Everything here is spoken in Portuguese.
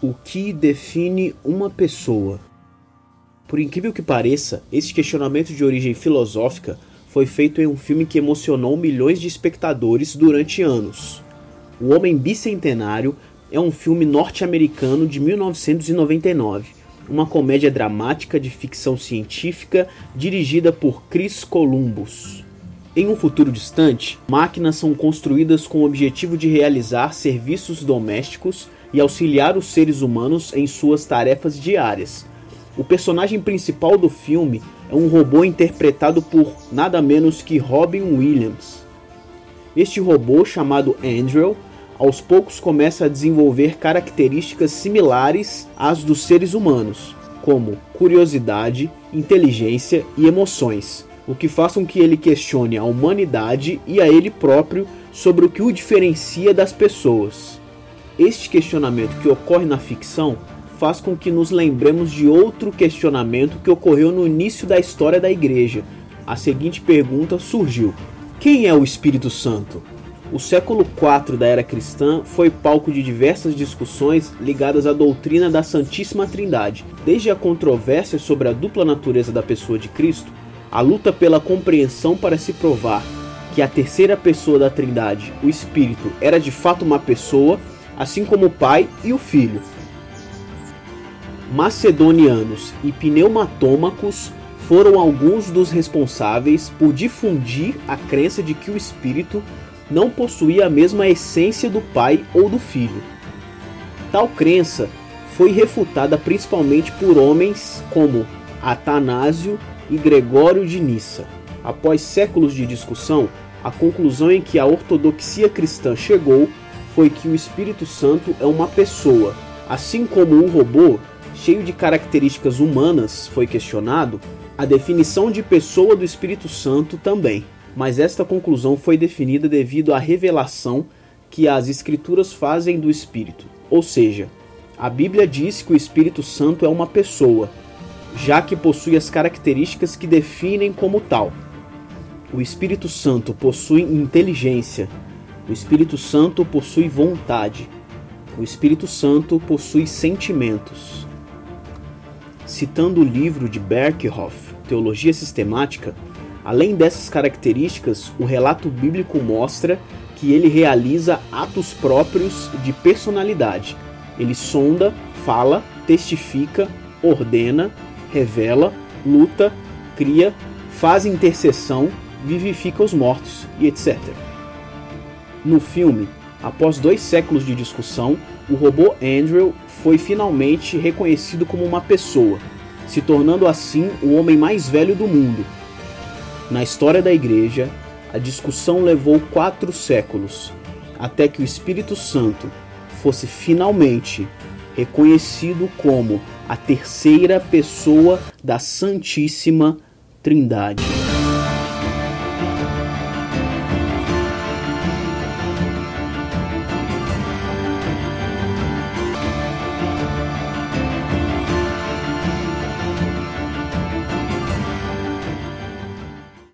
O que define uma pessoa? Por incrível que pareça, esse questionamento de origem filosófica foi feito em um filme que emocionou milhões de espectadores durante anos. O Homem Bicentenário é um filme norte-americano de 1999, uma comédia dramática de ficção científica dirigida por Chris Columbus. Em um futuro distante, máquinas são construídas com o objetivo de realizar serviços domésticos e auxiliar os seres humanos em suas tarefas diárias. O personagem principal do filme é um robô interpretado por nada menos que Robin Williams. Este robô, chamado Andrew, aos poucos começa a desenvolver características similares às dos seres humanos, como curiosidade, inteligência e emoções, o que faz com que ele questione a humanidade e a ele próprio sobre o que o diferencia das pessoas. Este questionamento que ocorre na ficção faz com que nos lembremos de outro questionamento que ocorreu no início da história da igreja. A seguinte pergunta surgiu: Quem é o Espírito Santo? O século IV da era cristã foi palco de diversas discussões ligadas à doutrina da Santíssima Trindade, desde a controvérsia sobre a dupla natureza da pessoa de Cristo, a luta pela compreensão para se provar que a terceira pessoa da Trindade, o Espírito, era de fato uma pessoa assim como o pai e o filho. Macedonianos e pneumatômacos foram alguns dos responsáveis por difundir a crença de que o espírito não possuía a mesma essência do pai ou do filho. Tal crença foi refutada principalmente por homens como Atanásio e Gregório de Nissa. Após séculos de discussão, a conclusão em que a ortodoxia cristã chegou foi que o Espírito Santo é uma pessoa. Assim como um robô, cheio de características humanas, foi questionado, a definição de pessoa do Espírito Santo também. Mas esta conclusão foi definida devido à revelação que as Escrituras fazem do Espírito. Ou seja, a Bíblia diz que o Espírito Santo é uma pessoa, já que possui as características que definem como tal. O Espírito Santo possui inteligência, o Espírito Santo possui vontade. O Espírito Santo possui sentimentos. Citando o livro de Berkhoff, Teologia Sistemática, além dessas características, o relato bíblico mostra que ele realiza atos próprios de personalidade. Ele sonda, fala, testifica, ordena, revela, luta, cria, faz intercessão, vivifica os mortos e etc. No filme, após dois séculos de discussão, o robô Andrew foi finalmente reconhecido como uma pessoa, se tornando assim o homem mais velho do mundo. Na história da igreja, a discussão levou quatro séculos, até que o Espírito Santo fosse finalmente reconhecido como a terceira pessoa da Santíssima Trindade.